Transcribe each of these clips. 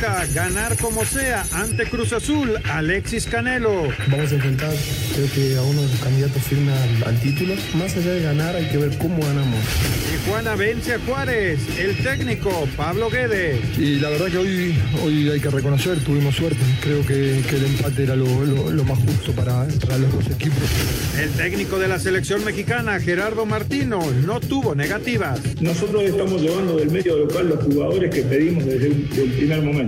Ganar como sea ante Cruz Azul, Alexis Canelo. Vamos a enfrentar, creo que a uno de los candidatos firme al, al título. Más allá de ganar, hay que ver cómo ganamos. Tijuana vence a Juárez, el técnico Pablo Guedes. Y la verdad que hoy, hoy hay que reconocer, tuvimos suerte. Creo que, que el empate era lo, lo- lo más justo para, para los dos equipos. El técnico de la selección mexicana, Gerardo Martino, no tuvo negativas. Nosotros estamos llevando del medio local los jugadores que pedimos desde el, primer momento.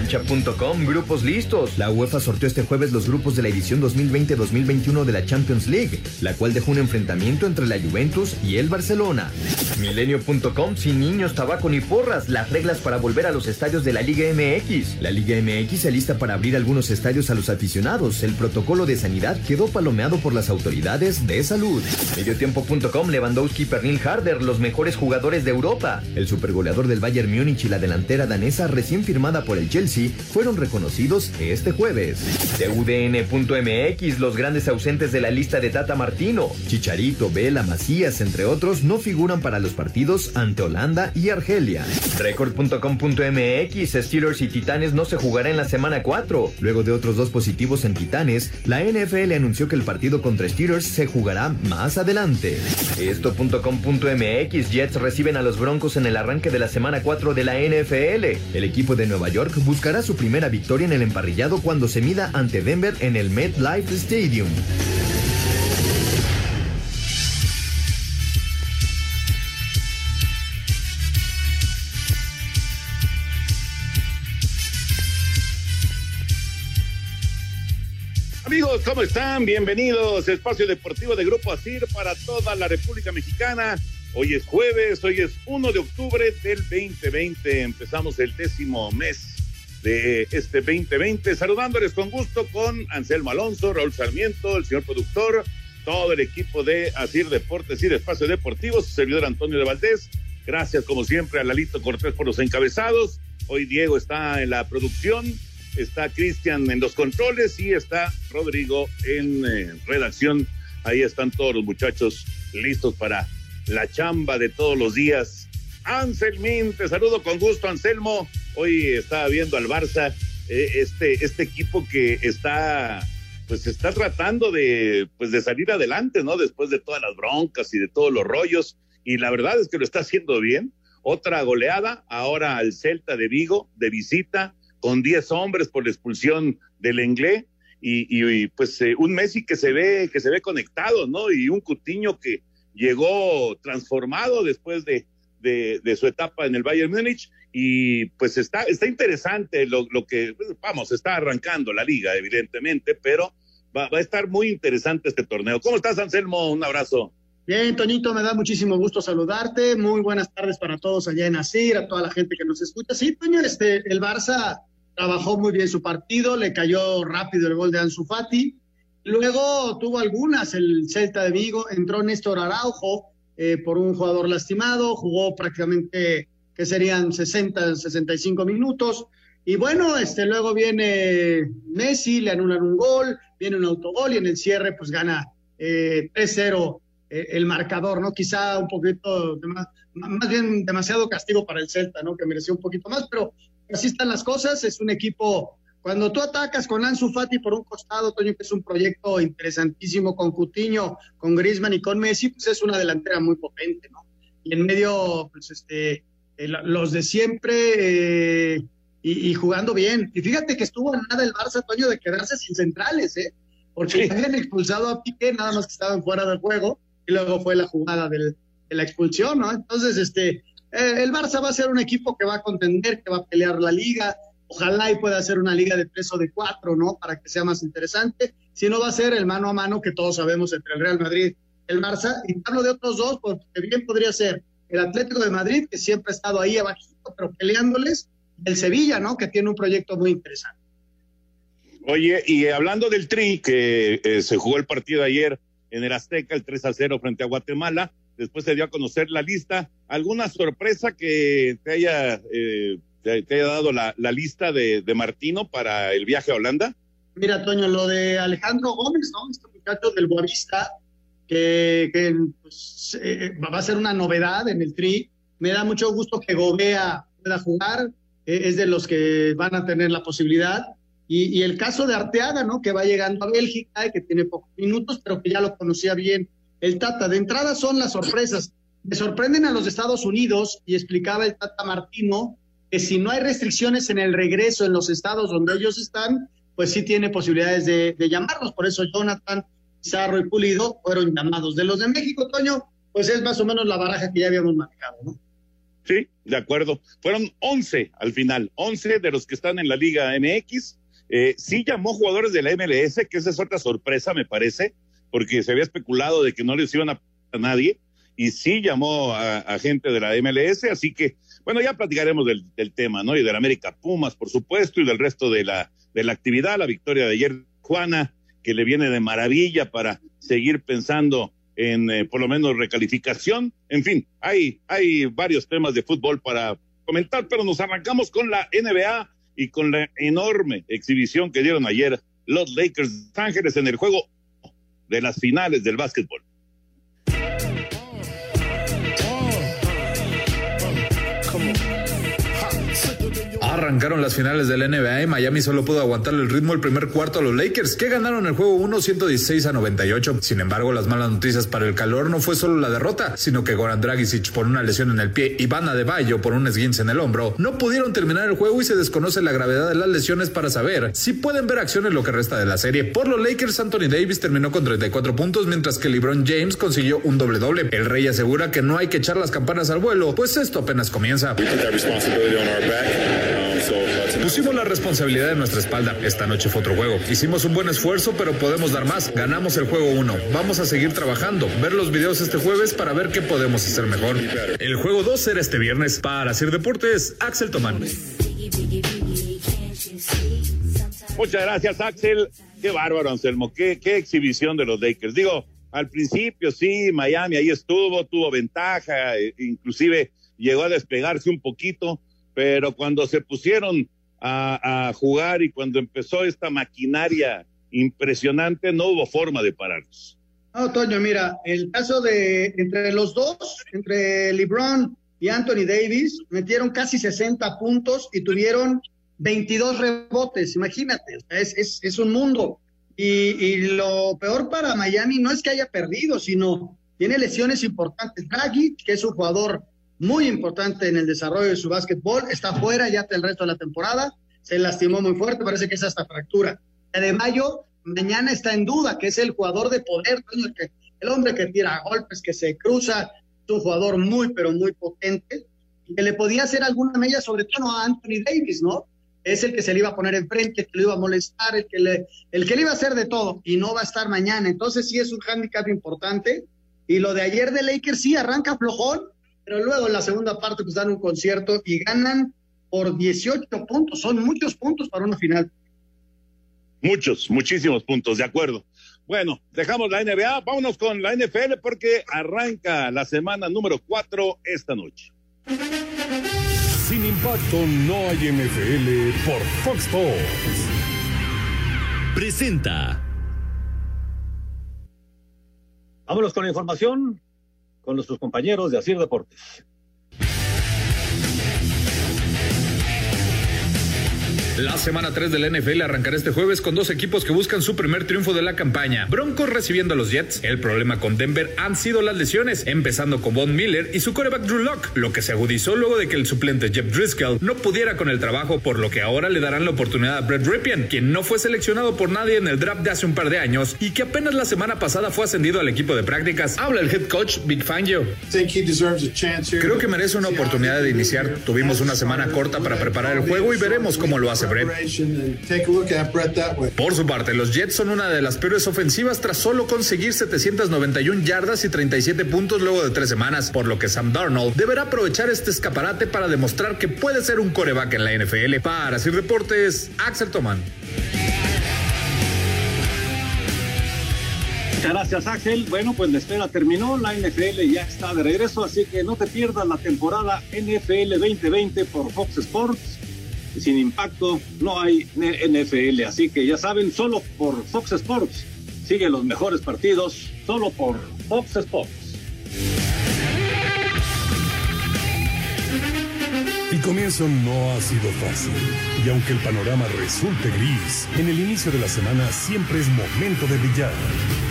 Cancha.com, grupos listos. La UEFA sorteó este jueves los grupos de la edición 2020-2021 de la Champions League, la cual dejó un enfrentamiento entre la Juventus y el Barcelona. Milenio.com, sin niños, tabaco ni porras, las reglas para volver a los estadios de la Liga MX. La Liga MX se lista para abrir algunos estadios a los aficionados. El protocolo de sanidad quedó palomeado por las autoridades de salud. Mediotiempo.com, Lewandowski Pernil Harder, los mejores jugadores de Europa. El supergoleador del Bayern Múnich y la delantera danesa recién firmada por el Chelsea fueron reconocidos este jueves. TUDN.mx, los grandes ausentes de la lista de Tata Martino, Chicharito, Vela, Macías, entre otros, no figuran para los partidos ante Holanda y Argelia. Record.com.mx, Steelers y Titanes no se jugará en la semana 4. Luego de otros dos positivos en Titanes, la NFL anunció que el partido contra Steelers se jugará más adelante. Esto.com.mx, Jets reciben a los Broncos en el arranque de la semana 4 de la NFL. El equipo de Nueva York buscará su primera victoria en el emparrillado cuando se mida ante Denver en el MetLife Stadium. Amigos, ¿cómo están? Bienvenidos Espacio Deportivo de Grupo ASIR para toda la República Mexicana. Hoy es jueves, hoy es 1 de octubre del 2020. Empezamos el décimo mes de este 2020. Saludándoles con gusto con Anselmo Alonso, Raúl Sarmiento, el señor productor, todo el equipo de Asir Deportes y de Espacio Deportivo, su servidor Antonio de Valdés. Gracias, como siempre, a Lalito Cortés por los encabezados. Hoy Diego está en la producción, está Cristian en los controles y está Rodrigo en eh, redacción. Ahí están todos los muchachos listos para la chamba de todos los días. Anselmín, te saludo con gusto, Anselmo. Hoy estaba viendo al Barça, eh, este, este equipo que está, pues está tratando de, pues de salir adelante, ¿no? Después de todas las broncas y de todos los rollos. Y la verdad es que lo está haciendo bien. Otra goleada, ahora al Celta de Vigo, de visita, con 10 hombres por la expulsión del Inglés. Y, y, y, pues eh, un Messi que se ve, que se ve conectado, ¿no? Y un Cutiño que llegó transformado después de, de, de, su etapa en el Bayern Múnich y pues está, está interesante lo, lo que, vamos, está arrancando la liga, evidentemente, pero va, va, a estar muy interesante este torneo. ¿Cómo estás, Anselmo? Un abrazo. Bien, Toñito, me da muchísimo gusto saludarte. Muy buenas tardes para todos allá en Asir, a toda la gente que nos escucha. Sí, Toño, este, el Barça trabajó muy bien su partido, le cayó rápido el gol de Ansu Fati. Luego tuvo algunas el Celta de Vigo, entró Néstor Araujo eh, por un jugador lastimado, jugó prácticamente que serían 60, 65 minutos. Y bueno, este, luego viene Messi, le anulan un gol, viene un autogol y en el cierre pues gana eh, 3-0 eh, el marcador, ¿no? Quizá un poquito, más, más bien demasiado castigo para el Celta, ¿no? Que mereció un poquito más, pero así están las cosas, es un equipo cuando tú atacas con Ansu Fati por un costado, Toño, que es un proyecto interesantísimo con Cutiño, con Griezmann y con Messi, pues es una delantera muy potente, ¿no? Y en medio, pues este, los de siempre eh, y, y, jugando bien. Y fíjate que estuvo a nada el Barça, Toño, de quedarse sin centrales, ¿eh? Porque sí. habían expulsado a Piqué, nada más que estaban fuera del juego, y luego fue la jugada del, de la expulsión, ¿no? Entonces, este, Eh, el Barça va a ser un equipo que va a contender, que va a pelear la liga. Ojalá y pueda ser una liga de tres o de cuatro, ¿no? Para que sea más interesante. Si no, va a ser el mano a mano que todos sabemos entre el Real Madrid y el Barça. Y hablo de otros dos, porque bien podría ser el Atlético de Madrid, que siempre ha estado ahí abajito, pero peleándoles, el Sevilla, ¿no? Que tiene un proyecto muy interesante. Oye, y hablando del Tri, que eh, se jugó el partido ayer en el Azteca, el 3 a 0 frente a Guatemala, después se dio a conocer la lista. ¿Alguna sorpresa que te haya, eh, te, haya dado la, lista de, Martino para el viaje a Holanda? Mira, Toño, lo de Alejandro Gómez, ¿no? Este muchacho del Boavista, que, pues, eh, va a ser una novedad en el Tri. Me da mucho gusto que Gobea pueda jugar, es de los que van a tener la posibilidad. Y, y, el caso de Arteaga, ¿no? Que va llegando a Bélgica y que tiene pocos minutos, pero que ya lo conocía bien el Tata. De entrada son las sorpresas. Me sorprenden a los Estados Unidos y explicaba el Tata Martino que si no hay restricciones en el regreso en los estados donde ellos están, pues sí tiene posibilidades de, llamarlos. Por eso Jonathan, Pizarro y Pulido fueron llamados. De los de México, Toño, pues es más o menos la baraja que ya habíamos marcado, ¿no? Sí, de acuerdo. Fueron 11 al final, 11 de los que están en la Liga MX. Eh, sí llamó jugadores de la MLS, que esa es otra sorpresa, me parece porque se había especulado de que no les iban a a nadie y sí llamó a, gente de la MLS, así que bueno, ya platicaremos del, tema, ¿no? Y del América Pumas, por supuesto, y del resto de la, de la actividad, la victoria de ayer, Juana, que le viene de maravilla para seguir pensando en eh, por lo menos recalificación. En fin, hay, hay varios temas de fútbol para comentar, pero nos arrancamos con la NBA y con la enorme exhibición que dieron ayer los Lakers de Ángeles en el juego de las finales del básquetbol. Arrancaron las finales del NBA y Miami solo pudo aguantar el ritmo el primer cuarto a los Lakers, que ganaron el juego 1 116 a 98. Sin embargo, las malas noticias para el calor no fue solo la derrota, sino que Goran Dragic por una lesión en el pie y Vanna de Bayo por un esguince en el hombro, no pudieron terminar el juego y se desconoce la gravedad de las lesiones para saber si pueden ver acciones lo que resta de la serie. Por los Lakers, Anthony Davis terminó con 34 puntos, mientras que LeBron James consiguió un doble doble. El rey asegura que no hay que echar las campanas al vuelo, pues esto apenas comienza. Pusimos la responsabilidad de nuestra espalda. Esta noche fue otro juego. Hicimos un buen esfuerzo, pero podemos dar más. Ganamos el juego 1. Vamos a seguir trabajando. Ver los videos este jueves para ver qué podemos hacer mejor. El juego 2 será este viernes. Para hacer deportes, Axel Tomán. Muchas gracias, Axel. Qué bárbaro, Anselmo. Qué, qué exhibición de los Lakers. Digo, al principio sí, Miami ahí estuvo, tuvo ventaja, e inclusive llegó a despegarse un poquito, pero cuando se pusieron a, jugar y cuando empezó esta maquinaria impresionante, no hubo forma de pararlos. No, Toño, mira, el caso de entre los dos, entre LeBron y Anthony Davis, metieron casi 60 puntos y tuvieron 22 rebotes, imagínate, es, un mundo. Y, y, lo peor para Miami no es que haya perdido, sino tiene lesiones importantes. Draghi, que es un jugador muy importante en el desarrollo de su básquetbol. Está fuera ya el resto de la temporada. Se lastimó muy fuerte, parece que es hasta fractura. De mayo, mañana está en duda, que es el jugador de poder, el hombre que tira golpes, que se cruza, es un jugador muy, pero muy potente, que le podía hacer alguna mella, sobre todo a Anthony Davis, ¿no? Es el que se le iba a poner enfrente, el que le iba a molestar, el que le, el que le iba a hacer de todo, y no va a estar mañana. Entonces sí es un hándicap importante. Y lo de ayer de Lakers sí arranca flojón, pero luego en la segunda parte pues dan un concierto y ganan por 18 puntos, son muchos puntos para una final. Muchos, muchísimos puntos, de acuerdo. Bueno, dejamos la NBA, vámonos con la NFL porque arranca la semana número 4 esta noche. Sin impacto no hay NFL por Fox Sports. Presenta. Vámonos con la información con nuestros compañeros de Asir Deportes. La semana 3 del NFL arrancará este jueves con dos equipos que buscan su primer triunfo de la campaña. Broncos recibiendo a los Jets. El problema con Denver han sido las lesiones, empezando con Von Miller y su coreback Drew Locke, lo que se agudizó luego de que el suplente Jeff Driscoll no pudiera con el trabajo, por lo que ahora le darán la oportunidad a Brett Ripien, quien no fue seleccionado por nadie en el draft de hace un par de años y que apenas la semana pasada fue ascendido al equipo de prácticas. Habla el head coach Big Fangio. Creo que merece una oportunidad de iniciar. Tuvimos una semana corta para preparar el juego y veremos cómo lo hace Brett. Por su parte, los Jets son una de las peores ofensivas tras solo conseguir 791 yardas y 37 puntos luego de tres semanas, por lo que Sam Darnold deberá aprovechar este escaparate para demostrar que puede ser un coreback en la NFL. Para Sir Deportes, Axel Toman. Muchas gracias, Ángel. Bueno, pues la espera terminó, la NFL ya está de regreso, así que no te pierdas la temporada NFL 2020 por Fox Sports sin impacto no hay NFL. Así que ya saben, solo por Fox Sports. Sigue los mejores partidos, solo por Fox Sports. El comienzo no ha sido fácil. Y aunque el panorama resulte gris, en el inicio de la semana siempre es momento de brillar.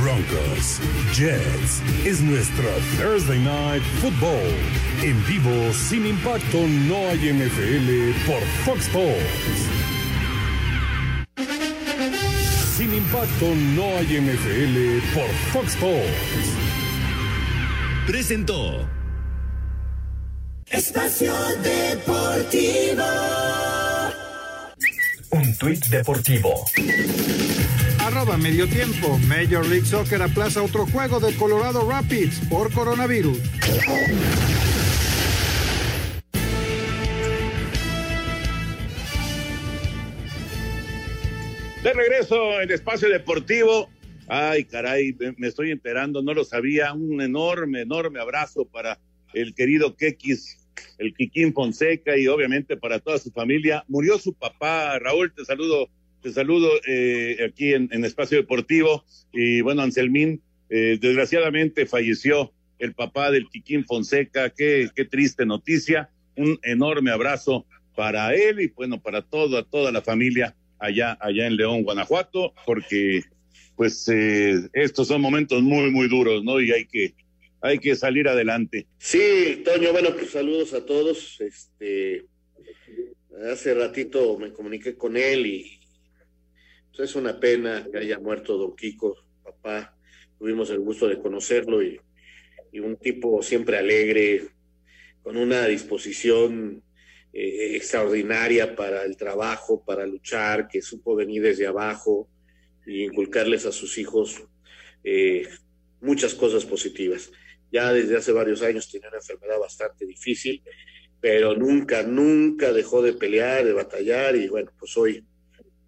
Broncos, Jets, es nuestro Thursday Night Football. En vivo, sin impacto, no hay NFL por Fox Sports. Sin impacto, no hay NFL por Fox Sports. Presentó. Espacio Deportivo. Un tuit deportivo. Arroba medio tiempo. Major League Soccer aplaza otro juego de Colorado Rapids por coronavirus. De regreso en Espacio Deportivo. Ay, caray, me estoy enterando, no lo sabía. Un enorme, enorme abrazo para el querido Kekis, el Kikín Fonseca y obviamente para toda su familia. Murió su papá, Raúl, te saludo, te saludo eh, aquí en, Espacio Deportivo. Y bueno, Anselmín, eh, desgraciadamente falleció el papá del Kikín Fonseca. Qué, qué triste noticia. Un enorme abrazo para él y bueno, para toda, toda la familia allá, allá en León, Guanajuato, porque pues eh, estos son momentos muy, muy duros, ¿no? Y hay que, hay que salir adelante. Sí, Toño, bueno, pues saludos a todos. Este, hace ratito me comuniqué con él y pues, es una pena que haya muerto don Kiko, papá. Tuvimos el gusto de conocerlo y, un tipo siempre alegre, con una disposición eh, extraordinaria para el trabajo, para luchar, que supo venir desde abajo y inculcarles a sus hijos eh, muchas cosas positivas ya desde hace varios años tiene una enfermedad bastante difícil, pero nunca, nunca dejó de pelear, de batallar y bueno, pues hoy,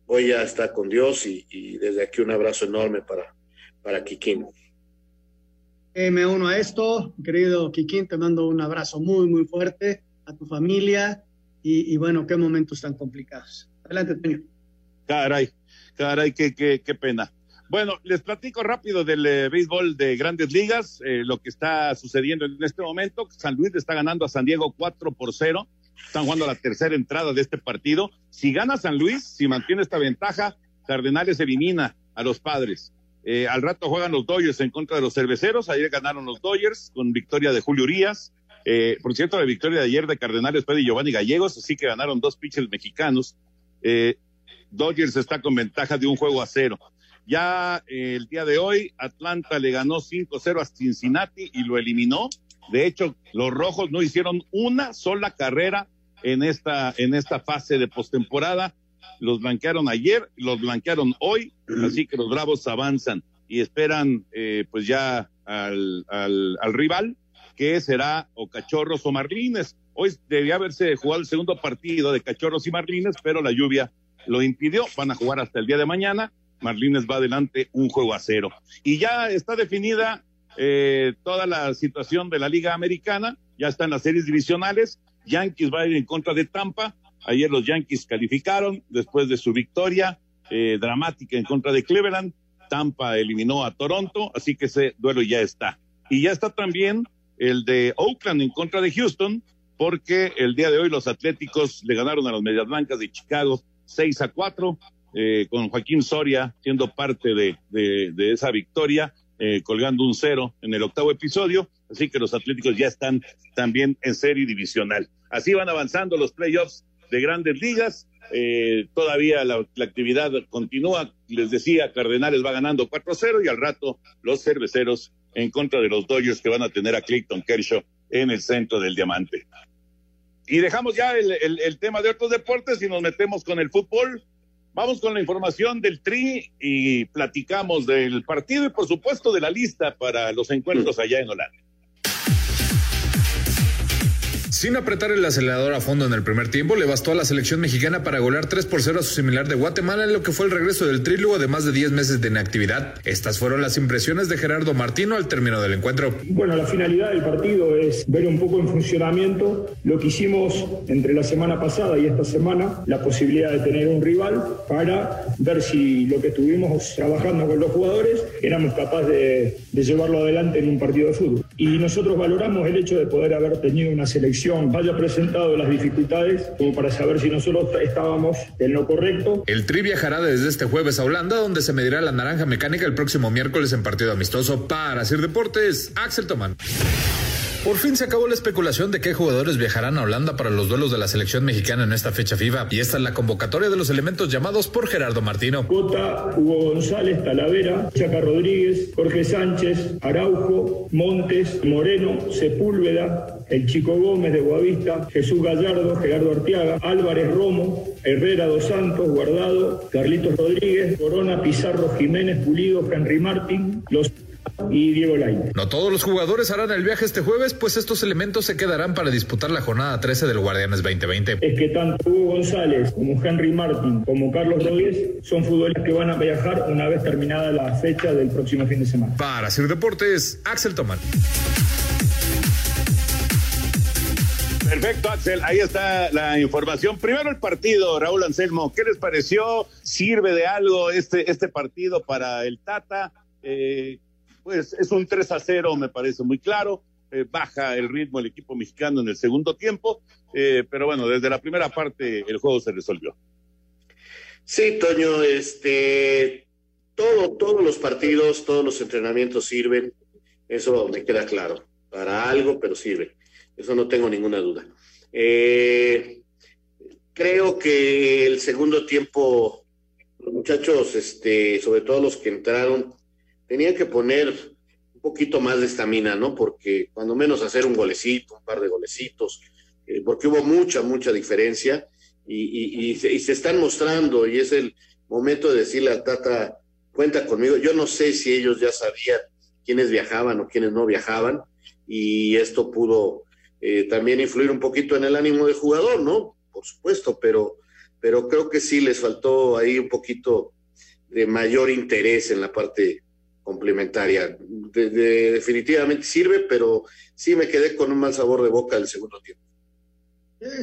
hoy ya está con Dios y, desde aquí un abrazo enorme para, para Kikín. Eh, me uno a esto, querido Kikín, te mando un abrazo muy, muy fuerte a tu familia y, bueno, qué momentos tan complicados. Adelante, Toño. Caray, caray, qué, qué, qué pena. Bueno, les platico rápido del eh, béisbol de grandes ligas, eh, lo que está sucediendo en este momento. San Luis está ganando a San Diego 4 por 0. Están jugando la tercera entrada de este partido. Si gana San Luis, si mantiene esta ventaja, Cardenales elimina a los padres. Eh, al rato juegan los Dodgers en contra de los cerveceros. Ayer ganaron los Dodgers con victoria de Julio Urias. por cierto, la victoria de ayer de Cardenales fue de Giovanni Gallegos, así que ganaron dos pitchers mexicanos. Dodgers está con ventaja de un juego a cero. Ya eh, el día de hoy, Atlanta le ganó 5-0 a Cincinnati y lo eliminó. De hecho, los rojos no hicieron una sola carrera en esta, en esta fase de postemporada. Los blanquearon ayer, los blanquearon hoy, así que los bravos avanzan y esperan eh, pues ya al, al, al rival, que será o Cachorros o Marlines. Hoy debía haberse jugado el segundo partido de Cachorros y Marlines, pero la lluvia lo impidió. Van a jugar hasta el día de mañana Marlines va adelante un juego a cero. Y ya está definida eh, toda la situación de la Liga Americana, ya están las series divisionales, Yankees va a ir en contra de Tampa, ayer los Yankees calificaron después de su victoria eh, dramática en contra de Cleveland, Tampa eliminó a Toronto, así que ese duelo ya está. Y ya está también el de Oakland en contra de Houston, porque el día de hoy los Atléticos le ganaron a los Medias Blancas de Chicago 6 a 4, eh, con Joaquín Soria siendo parte de, de, esa victoria, eh, colgando un cero en el octavo episodio. Así que los Atléticos ya están también en serie divisional. Así van avanzando los playoffs de grandes ligas. Eh, todavía la, actividad continúa. Les decía, Cardenales va ganando 4-0 y al rato los cerveceros en contra de los Dodgers que van a tener a Clayton Kershaw en el centro del diamante. Y dejamos ya el, el, tema de otros deportes y nos metemos con el fútbol. Vamos con la información del Tri y platicamos del partido y por supuesto de la lista para los encuentros allá en Holanda. Sin apretar el acelerador a fondo en el primer tiempo, le bastó a la selección mexicana para golear 3 por 0 a su similar de Guatemala en lo que fue el regreso del trílogo de más de 10 meses de inactividad. Estas fueron las impresiones de Gerardo Martino al término del encuentro. Bueno, la finalidad del partido es ver un poco en funcionamiento lo que hicimos entre la semana pasada y esta semana, la posibilidad de tener un rival para ver si lo que estuvimos trabajando con los jugadores éramos capaces de, de llevarlo adelante en un partido de fútbol. Y nosotros valoramos el hecho de poder haber tenido una selección haya presentado las dificultades como para saber si nosotros estábamos en lo correcto. El Tri viajará desde este jueves a Holanda, donde se medirá la naranja mecánica el próximo miércoles en partido amistoso para Sir Deportes. Axel Tomán. Por fin se acabó la especulación de qué jugadores viajarán a Holanda para los duelos de la selección mexicana en esta fecha FIBA. Y esta es la convocatoria de los elementos llamados por Gerardo Martino. Cota, Hugo González, Talavera, Chaca Rodríguez, Jorge Sánchez, Araujo, Montes, Moreno, Sepúlveda, el Chico Gómez de Guavista, Jesús Gallardo, Gerardo Arteaga, Álvarez Romo, Herrera Dos Santos, Guardado, Carlitos Rodríguez, Corona, Pizarro, Jiménez, Pulido, Henry Martín, los y Diego Lainez. No todos los jugadores harán el viaje este jueves, pues estos elementos se quedarán para disputar la jornada 13 del Guardianes 2020. Es que tanto Hugo González como Henry Martin como Carlos Rodríguez son futbolistas que van a viajar una vez terminada la fecha del próximo fin de semana. Para Sir Deportes, Axel Tomán. Perfecto, Axel. Ahí está la información. Primero el partido, Raúl Anselmo. ¿Qué les pareció? ¿Sirve de algo este, este partido para el Tata? Eh, pues es un 3 a 0, me parece muy claro. Eh, baja el ritmo el equipo mexicano en el segundo tiempo, eh, pero bueno, desde la primera parte el juego se resolvió. Sí, Toño, este, todo, todos los partidos, todos los entrenamientos sirven, eso me queda claro, para algo, pero sirve, eso no tengo ninguna duda. Eh, creo que el segundo tiempo, los muchachos, este, sobre todo los que entraron, tenían que poner un poquito más de estamina, ¿no? Porque cuando menos hacer un golecito, un par de golecitos, eh, porque hubo mucha, mucha diferencia y, se, están mostrando y es el momento de decirle al Tata, cuenta conmigo. Yo no sé si ellos ya sabían quiénes viajaban o quiénes no viajaban y esto pudo eh, también influir un poquito en el ánimo del jugador, ¿no? Por supuesto, pero, pero creo que sí les faltó ahí un poquito de mayor interés en la parte complementaria. definitivamente sirve, pero sí me quedé con un mal sabor de boca el segundo tiempo.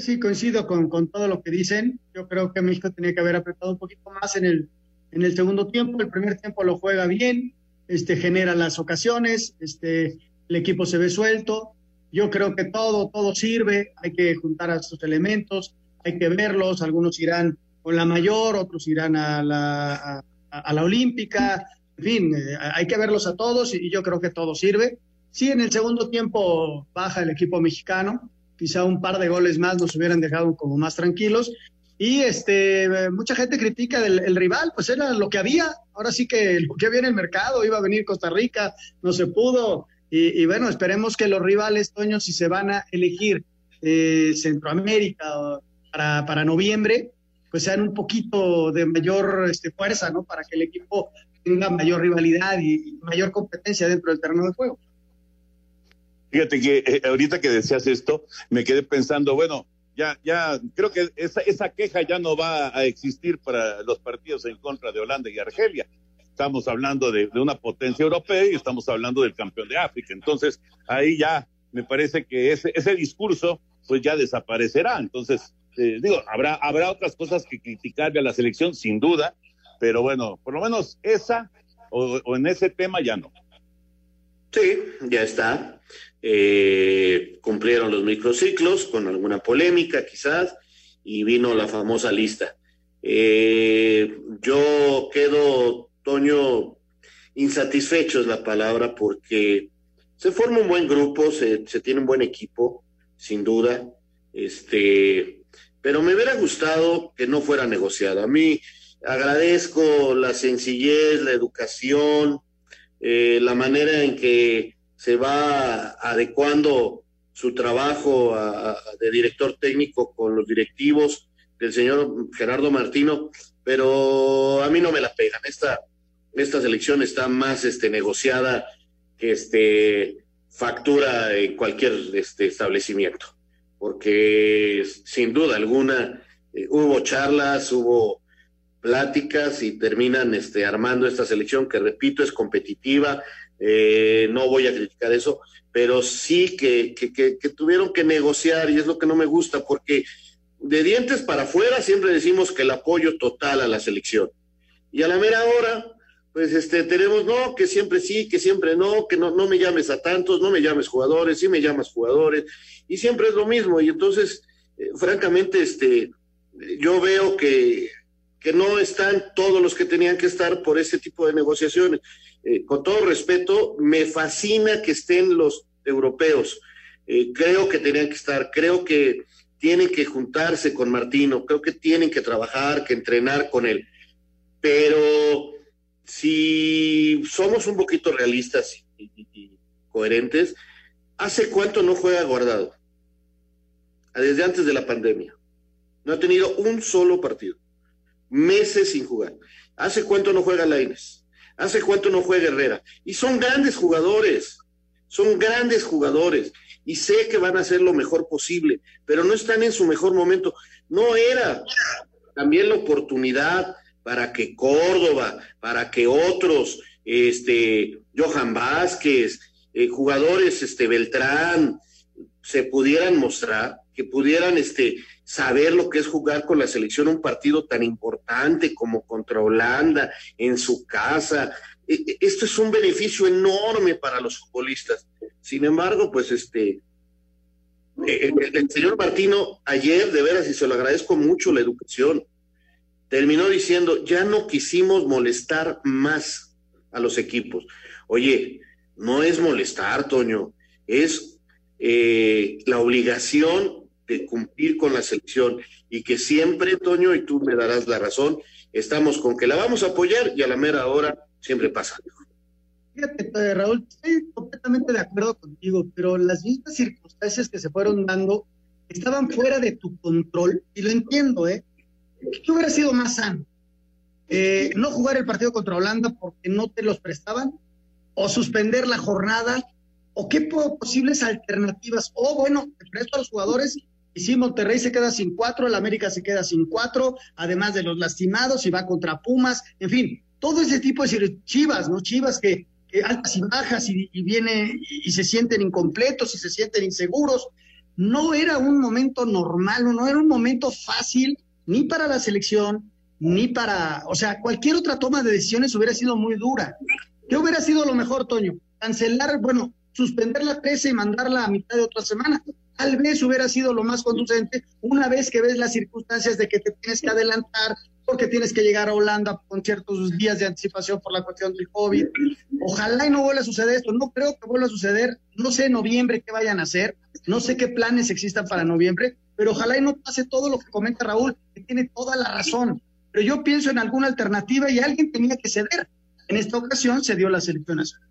Sí, coincido con, con, todo lo que dicen. Yo creo que México tenía que haber apretado un poquito más en el, en el segundo tiempo. El primer tiempo lo juega bien, este, genera las ocasiones, este, el equipo se ve suelto. Yo creo que todo, todo sirve. Hay que juntar a estos elementos, hay que verlos. Algunos irán con la mayor, otros irán a la, a la olímpica en fin, eh, hay que verlos a todos y yo creo que todo sirve. Sí, en el segundo tiempo baja el equipo mexicano, quizá un par de goles más nos hubieran dejado como más tranquilos. Y este, mucha gente critica del rival, pues era lo que había. Ahora sí que lo que había en el mercado, iba a venir Costa Rica, no se pudo. Y, bueno, esperemos que los rivales, Toño, si se van a elegir eh, Centroamérica para, para noviembre, pues sean un poquito de mayor este, fuerza, ¿no? Para que el equipo tenga mayor rivalidad y, mayor competencia dentro del terreno de juego. Fíjate que eh, ahorita que decías esto, me quedé pensando, bueno, ya, ya, creo que esa, esa queja ya no va a existir para los partidos en contra de Holanda y Argelia. Estamos hablando de, una potencia europea y estamos hablando del campeón de África. Entonces, ahí ya me parece que ese, ese discurso pues ya desaparecerá. Entonces, eh, digo, habrá, habrá otras cosas que criticarle a la selección, sin duda, pero bueno, por lo menos esa o, en ese tema ya no. Sí, ya está. Eh, cumplieron los microciclos con alguna polémica quizás y vino la famosa lista. Eh, yo quedo, Toño, insatisfecho es la palabra porque se forma un buen grupo, se, se tiene un buen equipo, sin duda, este, pero me hubiera gustado que no fuera negociado. A mí agradezco la sencillez, la educación, eh, la manera en que se va adecuando su trabajo de director técnico con los directivos del señor Gerardo Martino, pero a mí no me la pegan. Esta, esta selección está más este, negociada que este, factura en cualquier este, establecimiento, porque sin duda alguna eh, hubo charlas, hubo pláticas y terminan este, armando esta selección que, repito, es competitiva. Eh, no voy a criticar eso, pero sí que, que, tuvieron que negociar y es lo que no me gusta porque de dientes para afuera siempre decimos que el apoyo total a la selección. Y a la mera hora, pues este, tenemos, no, que siempre sí, que siempre no, que no, no me llames a tantos, no me llames jugadores, sí me llamas jugadores, y siempre es lo mismo. Y entonces, eh, francamente, este, yo veo que que no están todos los que tenían que estar por este tipo de negociaciones. Eh, con todo respeto, me fascina que estén los europeos. Eh, creo que tenían que estar, creo que tienen que juntarse con Martino, creo que tienen que trabajar, que entrenar con él. Pero si somos un poquito realistas y, y coherentes, ¿hace cuánto no juega guardado? Desde antes de la pandemia. No ha tenido un solo partido meses sin jugar. ¿Hace cuánto no juega Laines? ¿Hace cuánto no juega Herrera? Y son grandes jugadores, son grandes jugadores. Y sé que van a hacer lo mejor posible, pero no están en su mejor momento. No era también la oportunidad para que Córdoba, para que otros, este, Johan Vázquez, eh, jugadores, este, Beltrán, se pudieran mostrar, que pudieran, este, saber lo que es jugar con la selección un partido tan importante como contra Holanda en su casa. E, e, esto es un beneficio enorme para los futbolistas. Sin embargo, pues este, e, el, señor Martino ayer, de veras, y se lo agradezco mucho la educación, terminó diciendo, ya no quisimos molestar más a los equipos. Oye, no es molestar, Toño, es eh, la obligación de cumplir con la selección y que siempre, Toño, y tú me darás la razón, estamos con que la vamos a apoyar y a la mera hora siempre pasa Fíjate, Raúl, estoy completamente de acuerdo contigo, pero las mismas circunstancias que se fueron dando estaban fuera de tu control, y lo entiendo, ¿eh? ¿Qué hubiera sido más sano? Eh, ¿No jugar el partido contra Holanda porque no te los prestaban? ¿O suspender la jornada? ¿O qué posibles alternativas? O bueno, te presto a los jugadores y si Monterrey se queda sin cuatro, el América se queda sin cuatro, además de los lastimados y va contra Pumas, en fin, todo ese tipo de chivas, ¿no? Chivas que, altas y bajas y, viene y, se sienten incompletos y se sienten inseguros. No era un momento normal, no era un momento fácil ni para la selección, ni para, o sea, cualquier otra toma de decisiones hubiera sido muy dura. ¿Qué hubiera sido lo mejor, Toño? Cancelar, bueno, suspender la 13 y mandarla a mitad de otra semana tal vez hubiera sido lo más conducente una vez que ves las circunstancias de que te tienes que adelantar porque tienes que llegar a Holanda con ciertos días de anticipación por la cuestión del COVID. Ojalá y no vuelva a suceder esto. No creo que vuelva a suceder. No sé en noviembre qué vayan a hacer. No sé qué planes existan para noviembre, pero ojalá y no pase todo lo que comenta Raúl, que tiene toda la razón. Pero yo pienso en alguna alternativa y alguien tenía que ceder. En esta ocasión se dio la selección nacional.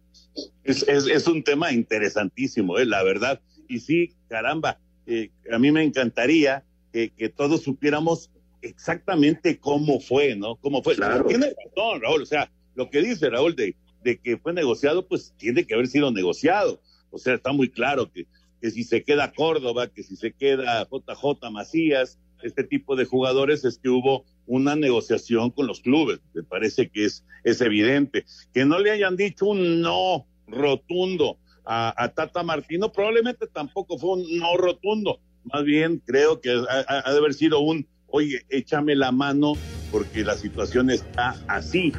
Es, es, es un tema interesantísimo, ¿eh? la verdad y sí, caramba, eh, a mí me encantaría que, todos supiéramos exactamente cómo fue, ¿no? Cómo fue. Claro. Tiene razón, Raúl, o sea, lo que dice Raúl de, de que fue negociado, pues tiene que haber sido negociado. O sea, está muy claro que, que si se queda Córdoba, que si se queda JJ Macías, este tipo de jugadores, es que hubo una negociación con los clubes. Me parece que es, es evidente. Que no le hayan dicho un no rotundo a, Tata Martino, probablemente tampoco fue un no rotundo, más bien creo que ha, de haber sido un, oye, échame la mano porque la situación está así.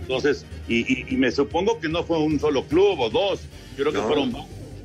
Entonces, y, me supongo que no fue un solo club o dos, yo creo que fueron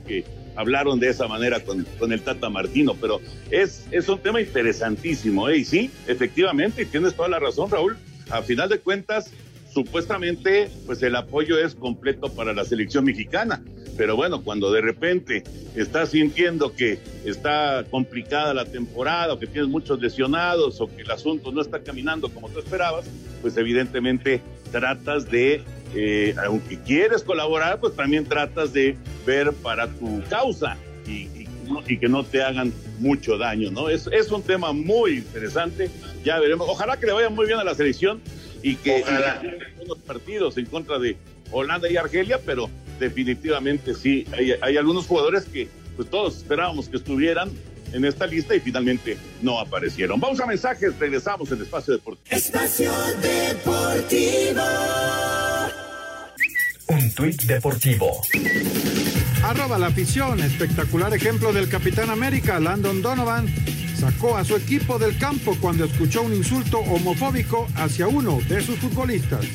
que hablaron de esa manera con, con el Tata Martino, pero es, es un tema interesantísimo, ¿eh? Y sí, efectivamente, y tienes toda la razón, Raúl, a final de cuentas, supuestamente, pues el apoyo es completo para la selección mexicana. Pero bueno, cuando de repente estás sintiendo que está complicada la temporada, o que tienes muchos lesionados, o que el asunto no está caminando como tú esperabas, pues evidentemente tratas de, eh, aunque quieres colaborar, pues también tratas de ver para tu causa y, que no te hagan mucho daño, ¿no? Es, es un tema muy interesante, ya veremos. Ojalá que le vaya muy bien a la selección y que unos partidos en contra de Holanda y Argelia, pero definitivamente sí, hay, hay, algunos jugadores que pues todos esperábamos que estuvieran en esta lista y finalmente no aparecieron. Vamos a mensajes, regresamos en Espacio Deportivo. Espacio Deportivo. Un tuit deportivo. Arroba la afición, espectacular ejemplo del Capitán América, Landon Donovan, sacó a su equipo del campo cuando escuchó un insulto homofóbico hacia uno de sus futbolistas.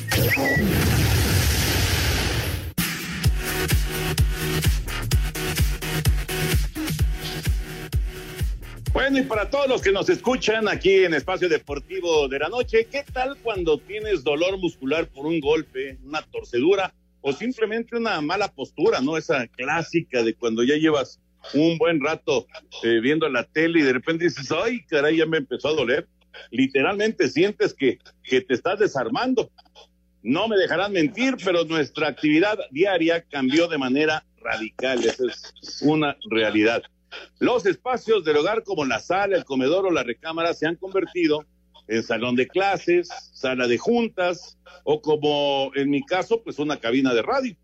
Bueno, y para todos los que nos escuchan aquí en Espacio Deportivo de la Noche, ¿qué tal cuando tienes dolor muscular por un golpe, una torcedura o simplemente una mala postura, ¿no? Esa clásica de cuando ya llevas un buen rato eh, viendo la tele y de repente dices, ay, caray, ya me empezó a doler. Literalmente sientes que, que te estás desarmando. No me dejarán mentir, pero nuestra actividad diaria cambió de manera radical. Esa es una realidad. Los espacios del hogar como la sala, el comedor o la recámara se han convertido en salón de clases, sala de juntas o como en mi caso, pues una cabina de radio.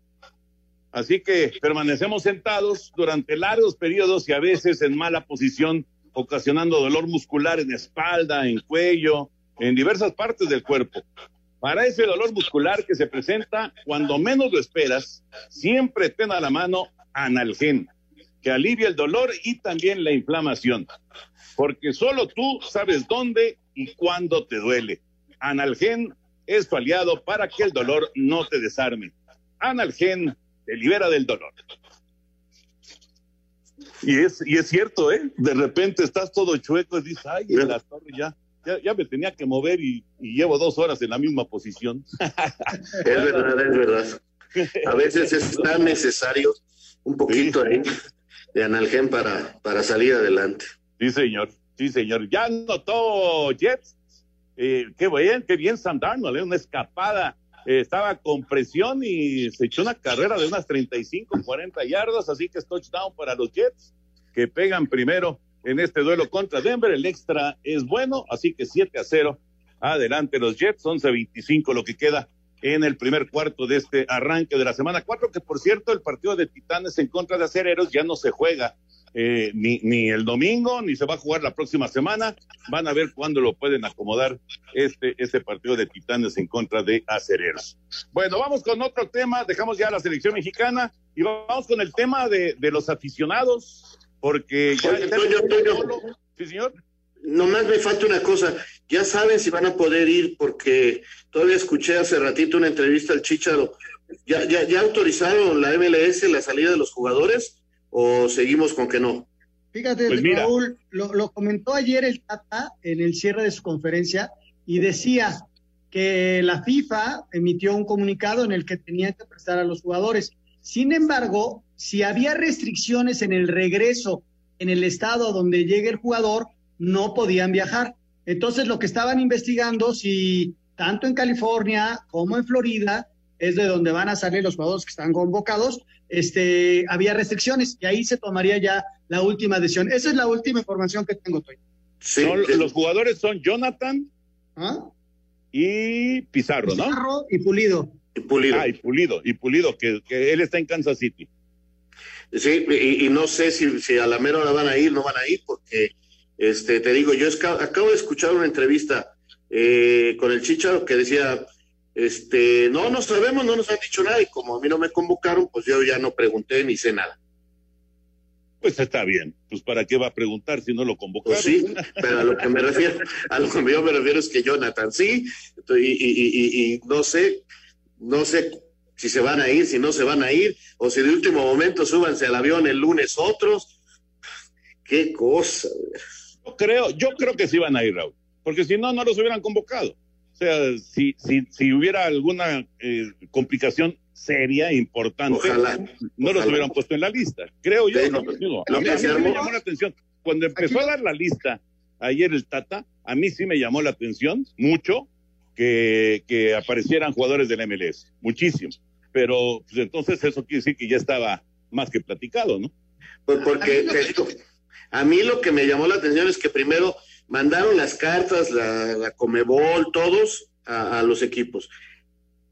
Así que permanecemos sentados durante largos periodos y a veces en mala posición, ocasionando dolor muscular en espalda, en cuello, en diversas partes del cuerpo. Para ese dolor muscular que se presenta cuando menos lo esperas, siempre ten a la mano analgen, que alivia el dolor y también la inflamación. Porque solo tú sabes dónde y cuándo te duele. Analgen es tu aliado para que el dolor no te desarme. Analgen te libera del dolor. Y es, y es cierto, ¿eh? De repente estás todo chueco y dices, ay, en la torre ya, ya, ya, me tenía que mover y, y, llevo dos horas en la misma posición. es verdad, es verdad. A veces es tan necesario un poquito ahí de analgen para, para salir adelante. Sí, señor, sí, señor. Ya notó Jets. Eh, qué bien, qué bien Sam Darnold, ¿eh? una escapada eh, estaba con presión y se echó una carrera de unas 35, 40 yardas, así que es touchdown para los Jets, que pegan primero en este duelo contra Denver. El extra es bueno, así que 7 a 0. Adelante los Jets, 11-25 lo que queda en el primer cuarto de este arranque de la semana 4, que por cierto el partido de Titanes en contra de Acereros ya no se juega eh, ni, ni el domingo, ni se va a jugar la próxima semana. Van a ver cuándo lo pueden acomodar este, este partido de Titanes en contra de Acereros. Bueno, vamos con otro tema. Dejamos ya la selección mexicana y vamos con el tema de, de los aficionados, porque ya. Oye, Toño, Toño. Sí, señor. Nomás me falta una cosa. Ya saben si van a poder ir, porque todavía escuché hace ratito una entrevista al Chicharo. ¿Ya, ya, ya autorizaron la MLS la salida de los jugadores? O seguimos con que no? Fíjate, pues Raúl, lo, lo, comentó ayer el Tata en el cierre de su conferencia y decía que la FIFA emitió un comunicado en el que tenía que prestar a los jugadores. Sin embargo, si había restricciones en el regreso en el estado donde llegue el jugador, no podían viajar. Entonces, lo que estaban investigando, si tanto en California como en Florida, es de donde van a salir los jugadores que están convocados, este, había restricciones y ahí se tomaría ya la última decisión. Esa es la última información que tengo, Toy. Sí, no, los jugadores son Jonathan ¿Ah? y Pizarro, ¿no? Pizarro y Pulido. Y Pulido. Ah, y Pulido, y Pulido, que, que él está en Kansas City. Sí, y, y no sé si, si, a la mera hora van a ir, no van a ir, porque este, te digo, yo acabo de escuchar una entrevista eh, con el Chicharo que decía, este, no, no sabemos, no nos han dicho nada y como a mí no me convocaron, pues yo ya no pregunté ni sé nada. Pues está bien, pues para qué va a preguntar si no lo convocaron. Pues sí, pero a lo que me refiero, a lo que yo me refiero es que Jonathan sí, y, y, y, y no sé, no sé si se van a ir, si no se van a ir, o si de último momento súbanse al avión el lunes otros. Qué cosa. Yo creo, yo creo que sí van a ir, Raúl, porque si no, no los hubieran convocado. O sea, si, si, si hubiera alguna eh, complicación seria, importante, Ojalá, no los ojalá. hubieran puesto en la lista. Creo yo. Pero, ¿no? Digo, lo a mí, que a mí sí me llamó la atención. Cuando empezó a dar la lista ayer el Tata, a mí sí me llamó la atención mucho que, que aparecieran jugadores del MLS. Muchísimo. Pero pues, entonces eso quiere decir que ya estaba más que platicado, ¿no? Pues porque te digo, a mí lo que me llamó la atención es que primero mandaron las cartas, la, la Comebol, todos a, a los equipos.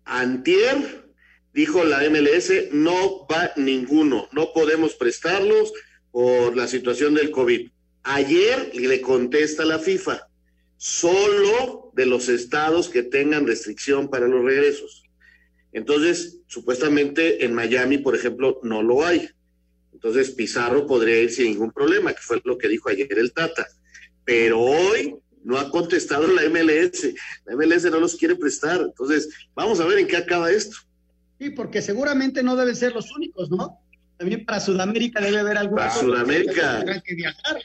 Antier dijo la MLS, no va ninguno, no podemos prestarlos por la situación del COVID. Ayer le contesta la FIFA, solo de los estados que tengan restricción para los regresos. Entonces, supuestamente en Miami, por ejemplo, no lo hay. Entonces Pizarro podría ir sin ningún problema, que fue lo que dijo ayer el Tata. Pero hoy no ha contestado la MLS. La MLS no los quiere prestar. Entonces, vamos a ver en qué acaba esto. Sí, porque seguramente no deben ser los únicos, ¿no? También para Sudamérica debe haber algunos. Para Sudamérica. que tendrán que viajar.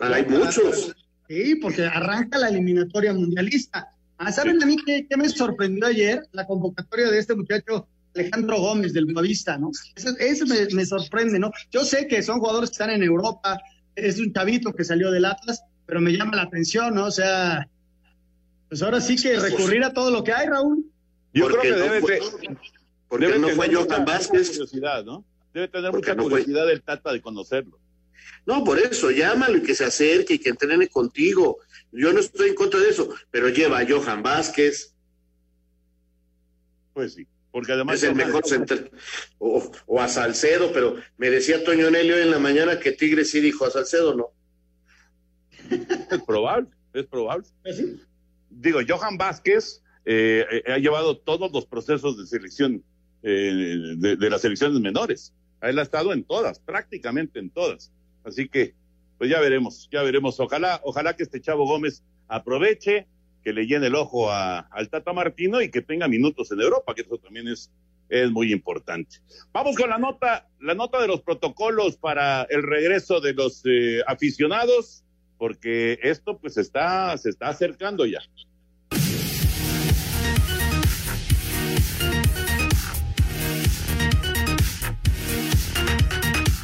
Hay muchos. Sí, porque arranca la eliminatoria mundialista. Ah, ¿Saben a mí qué, qué me sorprendió ayer? La convocatoria de este muchacho Alejandro Gómez del Boavista, ¿no? Eso, eso me, me sorprende, ¿no? Yo sé que son jugadores que están en Europa, es un chavito que salió del Atlas, pero me llama la atención, ¿no? O sea, pues ahora sí que recurrir a todo lo que hay, Raúl. Yo creo que no debe, fue- porque debe no tener fue mucha- Johan mucha Vázquez. curiosidad, ¿no? Debe tener Porque mucha no fue- curiosidad el Tata de conocerlo. No, por eso, llámalo y que se acerque y que entrene contigo. Yo no estoy en contra de eso, pero lleva a Johan Vázquez, Pues sí, porque además es el Johan- mejor central, o, o a Salcedo, pero me decía Toño Nelly hoy en la mañana que Tigres sí dijo a Salcedo, no. Es probable, es probable. Pues sí. Digo, Johan Vázquez eh, eh, ha llevado todos los procesos de selección eh, de, de las selecciones menores. Él ha estado en todas, prácticamente en todas. Así que, pues ya veremos, ya veremos. Ojalá, ojalá que este chavo Gómez aproveche, que le llene el ojo a, al Tata Martino y que tenga minutos en Europa, que eso también es, es muy importante. Vamos con la nota, la nota de los protocolos para el regreso de los eh, aficionados, porque esto pues está, se está acercando ya.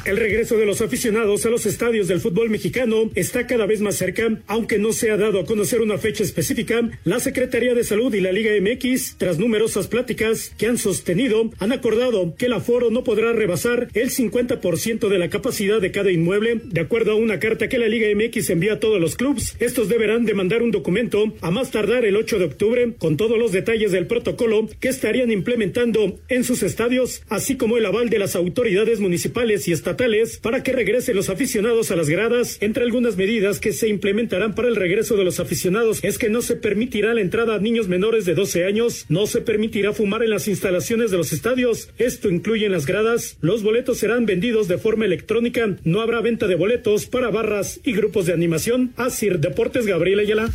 El regreso de los aficionados a los estadios del fútbol mexicano está cada vez más cerca, aunque no se ha dado a conocer una fecha específica. La Secretaría de Salud y la Liga MX, tras numerosas pláticas que han sostenido, han acordado que el aforo no podrá rebasar el 50% de la capacidad de cada inmueble. De acuerdo a una carta que la Liga MX envía a todos los clubes, estos deberán de mandar un documento a más tardar el 8 de octubre con todos los detalles del protocolo que estarían implementando en sus estadios, así como el aval de las autoridades municipales y estatales para que regresen los aficionados a las gradas. Entre algunas medidas que se implementarán para el regreso de los aficionados es que no se permitirá la entrada a niños menores de 12 años, no se permitirá fumar en las instalaciones de los estadios, esto incluye en las gradas, los boletos serán vendidos de forma electrónica, no habrá venta de boletos para barras y grupos de animación. Asir Deportes Gabriel Ayala.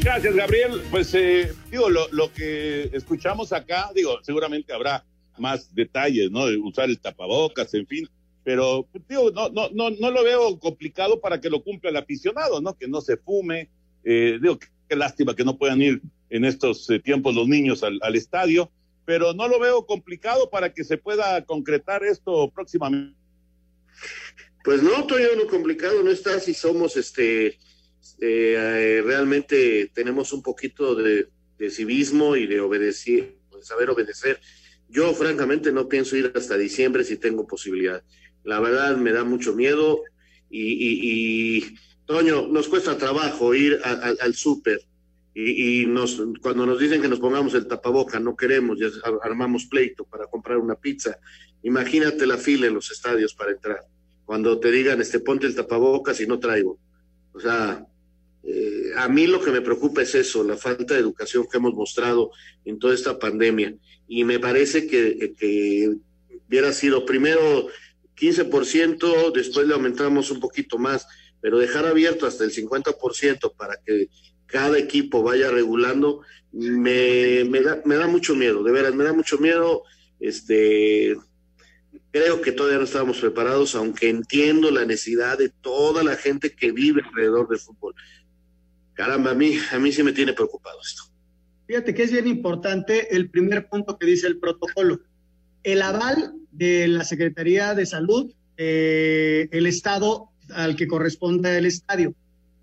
Gracias, Gabriel. Pues eh, digo, lo, lo que escuchamos acá, digo, seguramente habrá más detalles, ¿no? Usar el tapabocas, en fin. Pero, no, no, no, no lo veo complicado para que lo cumpla el aficionado, ¿no? Que no se fume. Eh, digo, qué, lástima que no puedan ir en estos eh, tiempos los niños al, estadio, pero no lo veo complicado para que se pueda concretar esto próximamente. Pues no, Toño, lo complicado no está si somos, este, eh, realmente tenemos un poquito de, de civismo y de obedecer, de saber obedecer. Yo, francamente, no pienso ir hasta diciembre si tengo posibilidad. La verdad, me da mucho miedo y, Toño, nos cuesta trabajo ir al súper y, y nos, cuando nos dicen que nos pongamos el tapaboca, no queremos, ya armamos pleito para comprar una pizza. Imagínate la fila en los estadios para entrar. Cuando te digan, este, ponte el tapabocas y no traigo. O sea, eh, a mí lo que me preocupa es eso, la falta de educación que hemos mostrado en toda esta pandemia. Y me parece que, hubiera sido primero 15%, después le aumentamos un poquito más, pero dejar abierto hasta el 50% para que cada equipo vaya regulando, me, me, da, me da mucho miedo, de veras, me da mucho miedo. Este, creo que todavía no estábamos preparados, aunque entiendo la necesidad de toda la gente que vive alrededor del fútbol. Caramba, a mí, a mí sí me tiene preocupado esto. Fíjate que es bien importante el primer punto que dice el protocolo. El aval de la Secretaría de Salud, eh, el estado al que corresponde el estadio.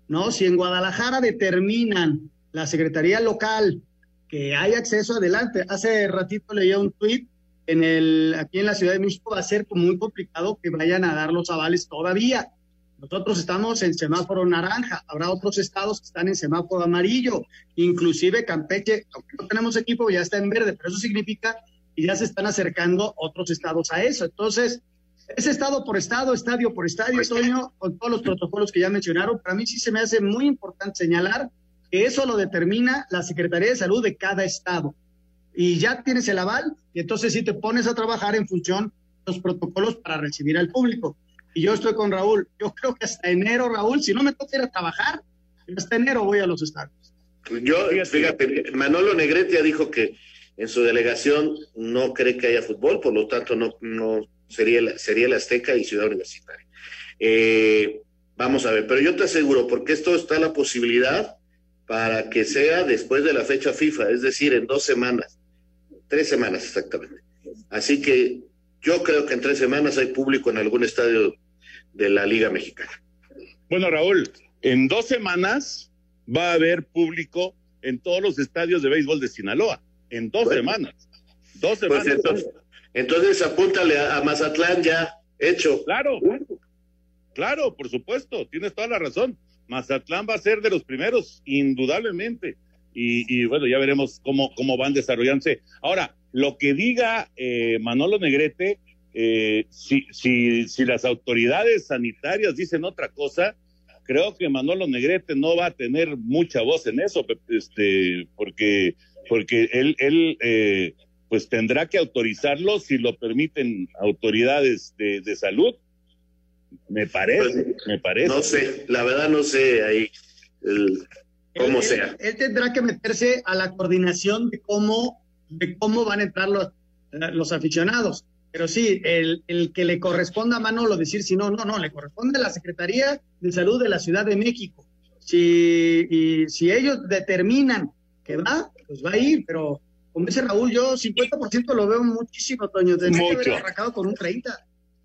¿no? Si en Guadalajara determinan la Secretaría local que hay acceso adelante, hace ratito leía un tuit en el, aquí en la Ciudad de México va a ser muy complicado que vayan a dar los avales todavía. Nosotros estamos en semáforo naranja, habrá otros estados que están en semáforo amarillo, inclusive Campeche, aunque no tenemos equipo, ya está en verde, pero eso significa que ya se están acercando otros estados a eso. Entonces, es estado por estado, estadio por estadio, Toño, con todos los protocolos que ya mencionaron, para mí sí se me hace muy importante señalar que eso lo determina la Secretaría de Salud de cada estado. Y ya tienes el aval, y entonces sí te pones a trabajar en función de los protocolos para recibir al público y yo estoy con Raúl. Yo creo que hasta enero, Raúl, si no me toca ir a trabajar, hasta enero voy a los estadios. Yo, fíjate, Manolo Negrete dijo que en su delegación no cree que haya fútbol, por lo tanto no, no sería, la, sería la Azteca y Ciudad Universitaria. Eh, vamos a ver, pero yo te aseguro, porque esto está la posibilidad para que sea después de la fecha FIFA, es decir, en dos semanas, tres semanas exactamente. Así que yo creo que en tres semanas hay público en algún estadio de la Liga Mexicana. Bueno, Raúl, en dos semanas va a haber público en todos los estadios de béisbol de Sinaloa. En dos semanas. Dos pues semanas. entonces, entonces, apúntale a, Mazatlán ya hecho. Claro, claro, por supuesto, tienes toda la razón. Mazatlán va a ser de los primeros, indudablemente. Y, bueno, ya veremos cómo, cómo van desarrollándose. Ahora, lo que diga eh, Manolo Negrete eh, si, si, si las autoridades sanitarias dicen otra cosa, creo que Manolo Negrete no va a tener mucha voz en eso, este, porque, porque él, él eh, pues tendrá que autorizarlo si lo permiten autoridades de, de salud. Me parece, pues, me parece. No sé, la verdad no sé ahí cómo sea. Él, tendrá que meterse a la coordinación de cómo, de cómo van a entrar los, los aficionados pero sí, el, el, que le corresponda a Manolo decir si no, no, no, le corresponde a la Secretaría de Salud de la Ciudad de México. Si, y, si ellos determinan que va, pues va a ir, pero como dice Raúl, yo 50% lo veo muchísimo, Toño. Tendría que haber arrancado con un 30.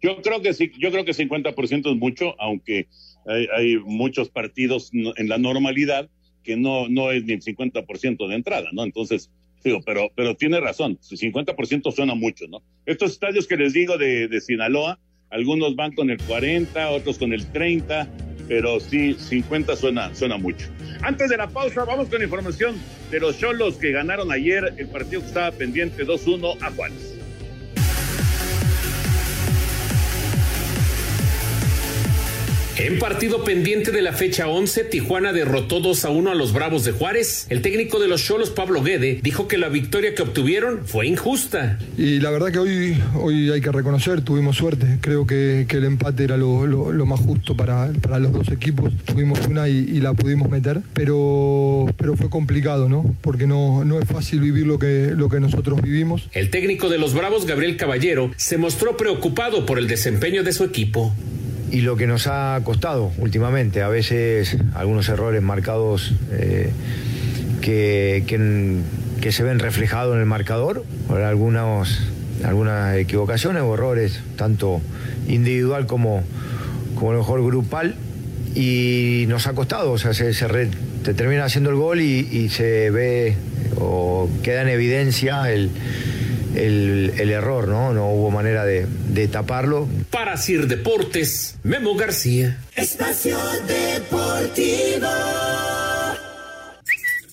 Yo creo que sí, yo creo que 50% es mucho, aunque hay, hay, muchos partidos en la normalidad que no, no es ni el 50% de entrada, ¿no? Entonces, Pero, pero tiene razón, 50% suena mucho, ¿no? Estos estadios que les digo de, de Sinaloa, algunos van con el 40, otros con el 30, pero sí, 50 suena, suena mucho. Antes de la pausa, vamos con información de los Cholos que ganaron ayer el partido que estaba pendiente 2-1 a Juárez. En partido pendiente de la fecha 11, Tijuana derrotó 2 a 1 a los Bravos de Juárez. El técnico de los Cholos, Pablo Guede, dijo que la victoria que obtuvieron fue injusta. Y la verdad que hoy, hoy hay que reconocer, tuvimos suerte. Creo que, el empate era lo, más justo para, para, los dos equipos. Tuvimos una y, la pudimos meter, pero, pero fue complicado, ¿no? Porque no, no es fácil vivir lo que, lo que nosotros vivimos. El técnico de los Bravos, Gabriel Caballero, se mostró preocupado por el desempeño de su equipo y lo que nos ha costado últimamente, a veces algunos errores marcados eh, que, que, se ven reflejados en el marcador, por algunos, algunas equivocaciones o errores, tanto individual como, como mejor grupal, y nos ha costado, o sea, se, se termina haciendo el gol y se ve o queda en evidencia el el, error, ¿no? No hubo manera de, de taparlo. Para Sir Deportes, Memo García. Espacio Deportivo.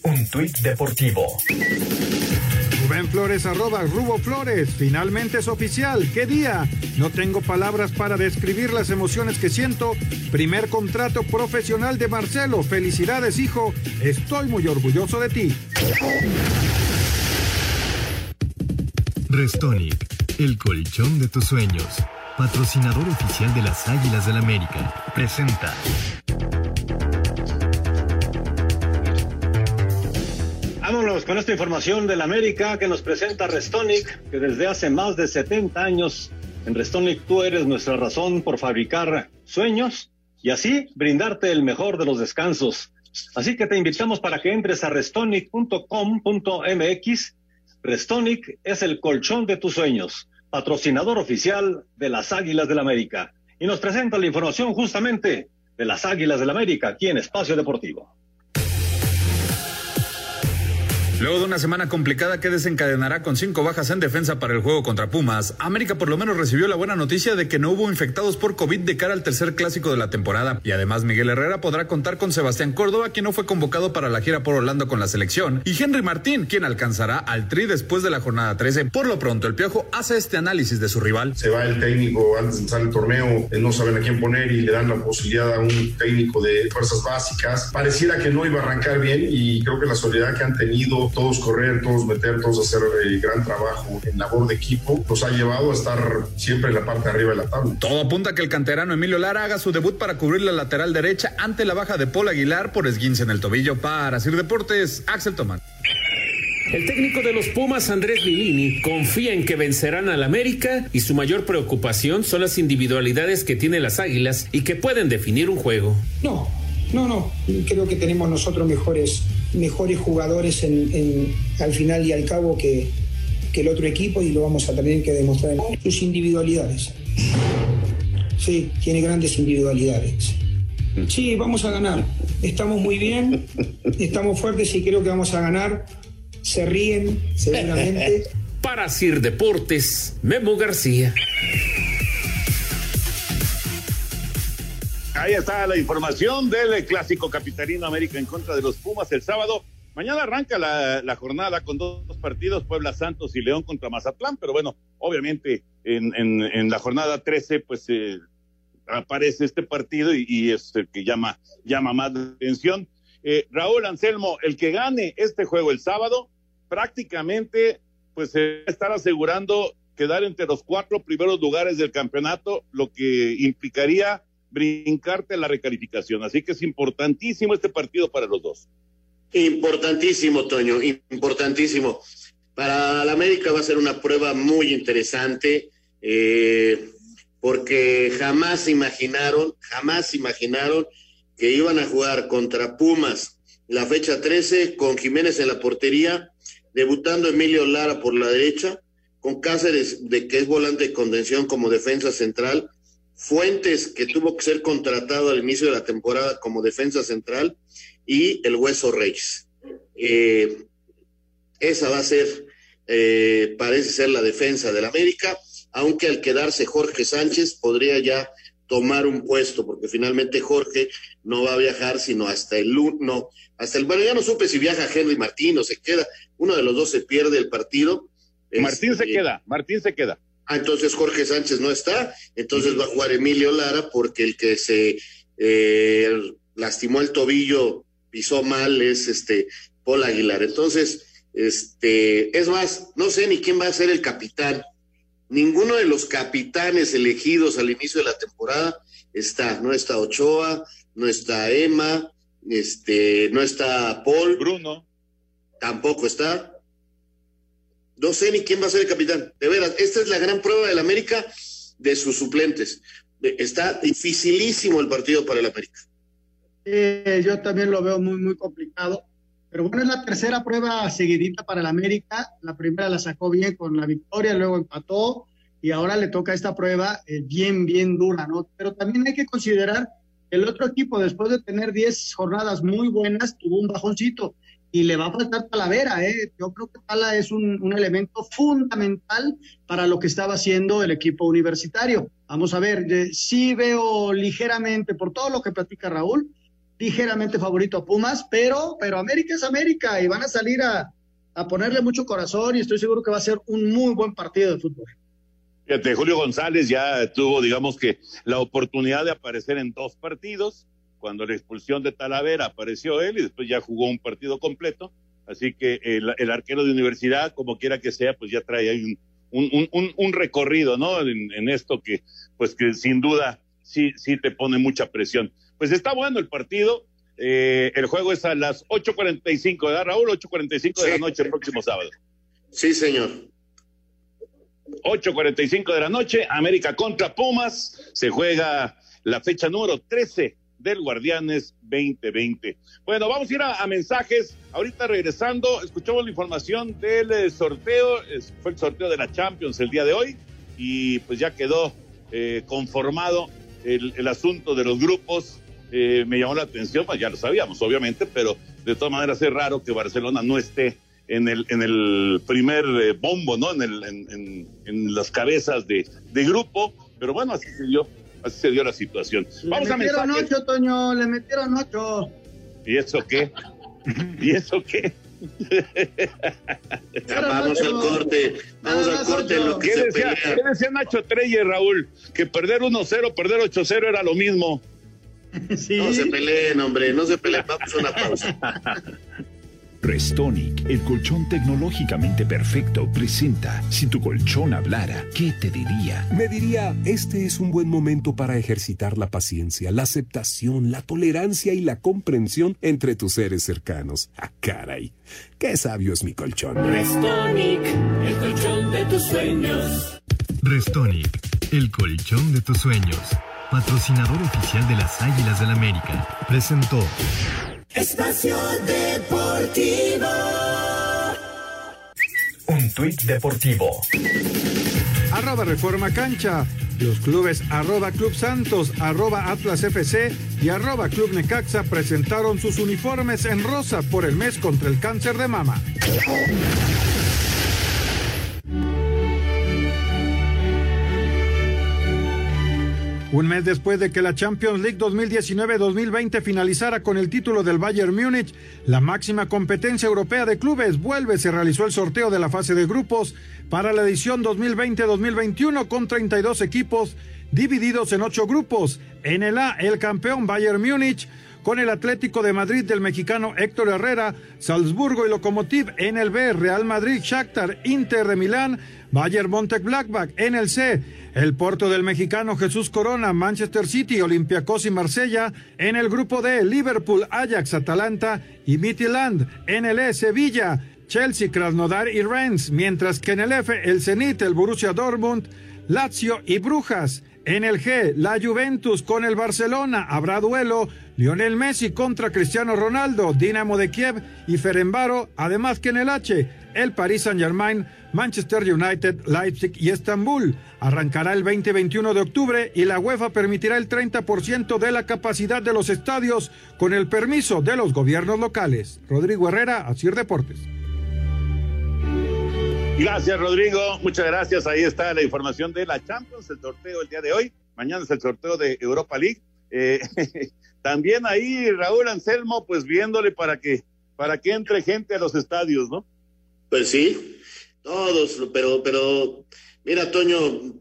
Un tuit deportivo. Rubén Flores arroba Rubo Flores. Finalmente es oficial. ¿Qué día? No tengo palabras para describir las emociones que siento. Primer contrato profesional de Marcelo. Felicidades, hijo. Estoy muy orgulloso de ti. Restonic, el colchón de tus sueños. Patrocinador oficial de las Águilas del América. Presenta. con esta información del América que nos presenta Restonic, que desde hace más de 70 años en Restonic tú eres nuestra razón por fabricar sueños y así brindarte el mejor de los descansos. Así que te invitamos para que entres a restonic.com.mx. Restonic es el colchón de tus sueños, patrocinador oficial de las Águilas del América. Y nos presenta la información justamente de las Águilas del América aquí en Espacio Deportivo. Luego de una semana complicada que desencadenará con cinco bajas en defensa para el juego contra Pumas, América por lo menos recibió la buena noticia de que no hubo infectados por COVID de cara al tercer clásico de la temporada. Y además Miguel Herrera podrá contar con Sebastián Córdoba, quien no fue convocado para la gira por Orlando con la selección, y Henry Martín, quien alcanzará al tri después de la jornada 13. Por lo pronto, el Piojo hace este análisis de su rival. Se va el técnico antes de empezar el torneo, no saben a quién poner y le dan la posibilidad a un técnico de fuerzas básicas. Pareciera que no iba a arrancar bien y creo que la solidaridad que han tenido todos correr, todos meter, todos hacer el gran trabajo en labor de equipo, nos ha llevado a estar siempre en la parte de arriba de la tabla. Todo apunta a que el canterano Emilio Lara haga su debut para cubrir la lateral derecha ante la baja de Paul Aguilar por esguince en el tobillo. Para Sir Deportes, Axel Tomán. El técnico de los Pumas, Andrés Lilini, confía en que vencerán al América y su mayor preocupación son las individualidades que tienen las Águilas y que pueden definir un juego. No, no, no. Creo que tenemos nosotros mejores mejores jugadores en, al final y al cabo que, que, el otro equipo y lo vamos a tener que demostrar en sus individualidades. Sí, tiene grandes individualidades. Sí, vamos a ganar. Estamos muy bien, estamos fuertes y creo que vamos a ganar. Se ríen, seguramente. Para Sir Deportes, Memo García. Ahí está la información del clásico capitalino América en contra de los Pumas el sábado. Mañana arranca la, jornada con dos, partidos, Puebla Santos y León contra Mazatlán, pero bueno, obviamente en, la jornada 13 pues eh, aparece este partido y, es el que llama, llama más la atención. Eh, Raúl Anselmo, el que gane este juego el sábado, prácticamente pues se estar asegurando quedar entre los cuatro primeros lugares del campeonato, lo que implicaría brincarte la recalificación. Así que es importantísimo este partido para los dos. Importantísimo, Toño, importantísimo. Para la América va a ser una prueba muy interesante, eh, porque jamás imaginaron, jamás imaginaron que iban a jugar contra Pumas la fecha 13 con Jiménez en la portería, debutando Emilio Lara por la derecha, con Cáceres de que es volante de contención como defensa central, Fuentes, que tuvo que ser contratado al inicio de la temporada como defensa central, y el Hueso Reyes. Eh, esa va a ser, eh, parece ser la defensa del América, aunque al quedarse Jorge Sánchez podría ya tomar un puesto, porque finalmente Jorge no va a viajar sino hasta el no, hasta el bueno, ya no supe si viaja Henry Martín o se queda, uno de los dos se pierde el partido. Martín se este, queda, Martín se queda. Ah, entonces Jorge Sánchez no está, entonces va a jugar Emilio Lara porque el que se eh, lastimó el tobillo, pisó mal, es este Paul Aguilar. Entonces, este, es más, no sé ni quién va a ser el capitán. Ninguno de los capitanes elegidos al inicio de la temporada está. No está Ochoa, no está Emma, este, no está Paul. Bruno. Tampoco está. No sé ni quién va a ser el capitán. De veras, esta es la gran prueba del América de sus suplentes. Está dificilísimo el partido para el América. yo también lo veo muy, muy complicado. Pero bueno, es la tercera prueba seguidita para el América. La primera la sacó bien con la victoria, luego empató y ahora le toca esta prueba eh, bien, bien dura, ¿no? Pero también hay que considerar el otro equipo, después de tener 10 jornadas muy buenas, tuvo un bajoncito y le va a faltar Talavera, ¿eh? Yo creo que Tala es un, un, elemento fundamental para lo que estaba haciendo el equipo universitario. Vamos a ver, sí veo ligeramente, por todo lo que platica Raúl, ligeramente favorito a Pumas, pero, pero América es América y van a salir a, a ponerle mucho corazón y estoy seguro que va a ser un muy buen partido de fútbol. Julio González ya tuvo, digamos que, la oportunidad de aparecer en dos partidos cuando la expulsión de Talavera apareció él y después ya jugó un partido completo. Así que el, arquero de universidad, como quiera que sea, pues ya trae ahí un, un, un, recorrido, ¿no? En, esto que, pues que sin duda sí, sí te pone mucha presión. Pues está bueno el partido. Eh, el juego es a las 8.45, ¿verdad, Raúl? 8.45 de la noche el próximo sábado. Sí, señor. 8.45 de la noche, América contra Pumas. Se juega la fecha número 13 del Guardianes 2020. Bueno, vamos a ir a, mensajes. Ahorita regresando, escuchamos la información del eh, sorteo. fue el sorteo de la Champions el día de hoy y pues ya quedó eh, conformado el, el, asunto de los grupos. Eh, me llamó la atención, pues ya lo sabíamos, obviamente, pero de todas maneras es raro que Barcelona no esté en el, en el primer bombo, ¿no? En, el, en, en, las cabezas de, de grupo, pero bueno, así se dio Así se dio la situación. Le Vamos metieron ocho, Toño, le metieron ocho. ¿Y eso qué? ¿Y eso qué? vamos al corte, vamos al corte lo que ¿Qué, decía, ¿Qué decía Nacho Treyes, Raúl? Que perder 1-0, perder 8-0 era lo mismo. ¿Sí? No se peleen, hombre, no se peleen, vamos a una pausa. Restonic, el colchón tecnológicamente perfecto, presenta Si tu colchón hablara, ¿qué te diría? Me diría, este es un buen momento para ejercitar la paciencia, la aceptación, la tolerancia y la comprensión entre tus seres cercanos. ¡Ah, caray! ¡Qué sabio es mi colchón! Restonic, el colchón de tus sueños. Restonic, el colchón de tus sueños. Patrocinador oficial de las Águilas del América. Presentó. Espacio Deportivo. Un tuit deportivo. Arroba Reforma Cancha. Los clubes arroba Club Santos, arroba Atlas FC y arroba Club Necaxa presentaron sus uniformes en rosa por el mes contra el cáncer de mama. Un mes después de que la Champions League 2019-2020 finalizara con el título del Bayern Múnich, la máxima competencia europea de clubes vuelve. Se realizó el sorteo de la fase de grupos para la edición 2020-2021 con 32 equipos divididos en ocho grupos. En el A, el campeón Bayern Múnich con el Atlético de Madrid del mexicano Héctor Herrera, Salzburgo y Lokomotiv en el B, Real Madrid, Shakhtar, Inter de Milán, Bayern Montec Blackback en el C, el Porto del mexicano Jesús Corona, Manchester City, Olympiacos y Marsella en el grupo D, Liverpool, Ajax, Atalanta y Midtjylland en el E, Sevilla, Chelsea, Krasnodar y Rennes, mientras que en el F, el Zenit, el Borussia Dortmund, Lazio y Brujas. En el G, la Juventus con el Barcelona. Habrá duelo. Lionel Messi contra Cristiano Ronaldo, Dinamo de Kiev y Ferenbaro. Además que en el H, el Paris Saint-Germain, Manchester United, Leipzig y Estambul. Arrancará el 20-21 de octubre y la UEFA permitirá el 30% de la capacidad de los estadios con el permiso de los gobiernos locales. Rodrigo Herrera, Asir Deportes. Gracias, Rodrigo. Muchas gracias. Ahí está la información de la Champions, el sorteo el día de hoy. Mañana es el sorteo de Europa League. Eh, también ahí Raúl Anselmo, pues viéndole para que, para que entre gente a los estadios, ¿no? Pues sí, todos, pero, pero, mira, Toño,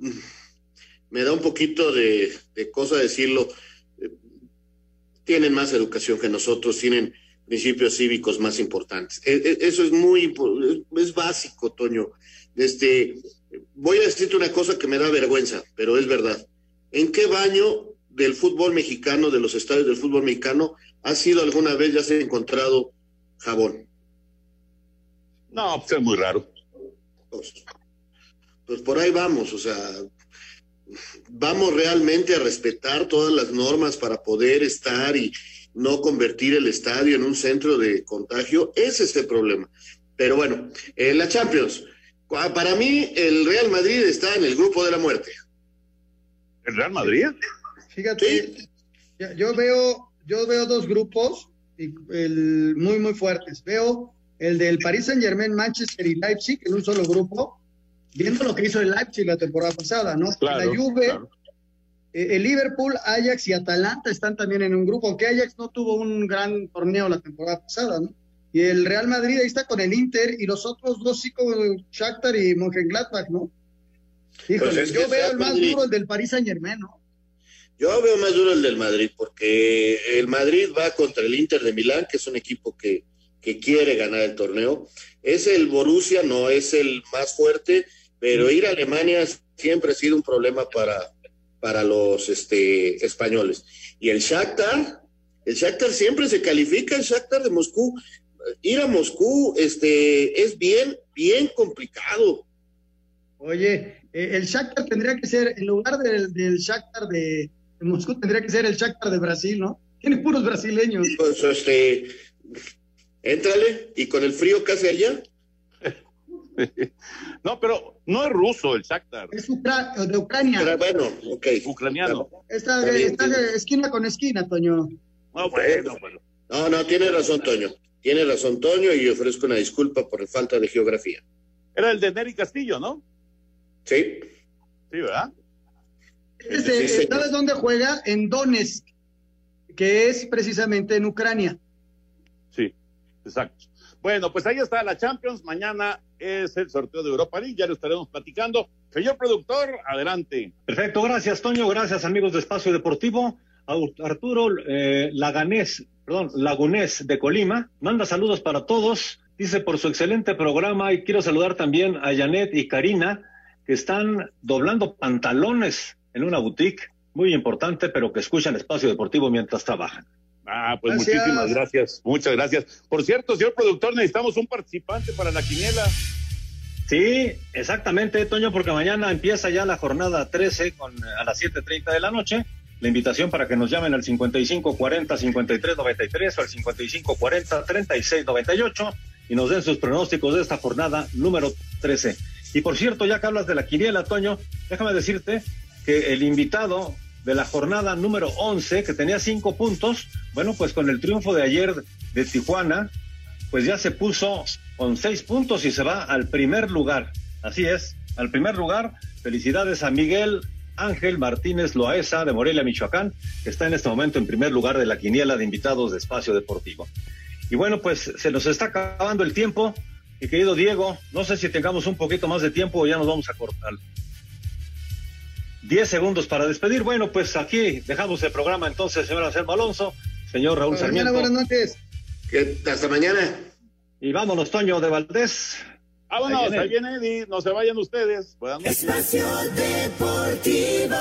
me da un poquito de, de cosa decirlo. Tienen más educación que nosotros, tienen principios cívicos más importantes. E, e, eso es muy, es básico, Toño. Este, voy a decirte una cosa que me da vergüenza, pero es verdad. ¿En qué baño del fútbol mexicano, de los estadios del fútbol mexicano, ha sido alguna vez, ya se ha encontrado jabón? No, pues es muy raro. Pues, pues por ahí vamos, o sea, vamos realmente a respetar todas las normas para poder estar y, no convertir el estadio en un centro de contagio, ese es el problema. Pero bueno, en la Champions, para mí el Real Madrid está en el grupo de la muerte. ¿El Real Madrid? Fíjate, yo veo, yo veo dos grupos el, muy, muy fuertes. Veo el del Paris Saint Germain, Manchester y Leipzig en un solo grupo, viendo lo que hizo el Leipzig la temporada pasada, ¿no? la Juve, el Liverpool, Ajax y Atalanta están también en un grupo, aunque Ajax no tuvo un gran torneo la temporada pasada, ¿no? Y el Real Madrid ahí está con el Inter y los otros dos sí con Shakhtar y Mönchengladbach, ¿no? Híjole, pues yo veo el más duro el del Paris Saint Germain, ¿no? Yo veo más duro el del Madrid, porque el Madrid va contra el Inter de Milán, que es un equipo que, que quiere ganar el torneo. Es el Borussia, no es el más fuerte, pero ir a Alemania siempre ha sido un problema para, para los este, españoles. Y el Shakhtar El Shakhtar siempre se califica, el Shakhtar de Moscú. Ir a Moscú este, es bien, bien complicado. Oye, eh, el Shakhtar tendría que ser, en lugar del, del Shakhtar de, de Moscú, tendría que ser el Shakhtar de Brasil, ¿no? Tiene puros brasileños. Pues, este, éntrale, y con el frío que hace allá. no, pero no es ruso el Shakhtar. Es Ucra- de Ucrania. Pero bueno, ok. Ucraniano. Está, Está bien, está de esquina con esquina, Toño. No, bueno, bueno. No, no, tiene razón, Toño. Tiene razón, Toño, y ofrezco una disculpa por falta de geografía. Era el de Neri Castillo, ¿no? Sí. Sí, ¿verdad? Este, sí. ¿Sabes dónde juega? En Donetsk, que es precisamente en Ucrania. Sí, exacto. Bueno, pues ahí está la Champions. Mañana es el sorteo de Europa League. Ya lo estaremos platicando. Señor productor, adelante. Perfecto, gracias Toño, gracias amigos de Espacio Deportivo. Arturo eh, Laganés, perdón, Lagunés de Colima, manda saludos para todos, dice por su excelente programa y quiero saludar también a Janet y Karina que están doblando pantalones en una boutique muy importante, pero que escuchan Espacio Deportivo mientras trabajan. Ah, pues Gracias. muchísimas gracias. Muchas gracias. Por cierto, señor productor, necesitamos un participante para la quiniela. Sí, exactamente, Toño, porque mañana empieza ya la jornada 13 con, a las 7.30 de la noche. La invitación para que nos llamen al 5540-5393 o al 5540-3698 y nos den sus pronósticos de esta jornada número 13. Y por cierto, ya que hablas de la quiniela, Toño, déjame decirte que el invitado de la jornada número 11, que tenía cinco puntos, bueno, pues con el triunfo de ayer de Tijuana, pues ya se puso con seis puntos y se va al primer lugar. Así es, al primer lugar. Felicidades a Miguel Ángel Martínez Loaesa de Morelia, Michoacán, que está en este momento en primer lugar de la quiniela de invitados de Espacio Deportivo. Y bueno, pues se nos está acabando el tiempo. Mi querido Diego, no sé si tengamos un poquito más de tiempo o ya nos vamos a cortar. Diez segundos para despedir. Bueno, pues aquí dejamos el programa entonces, señor Anselmo Alonso, señor Raúl Mañana, Sarmiento. buenas noches. Que- hasta mañana. Y vámonos, Toño de Valdés. Vámonos, Ahí viene. ahí viene Eddie. No se vayan ustedes. Buenas noches. Espacio Deportivo.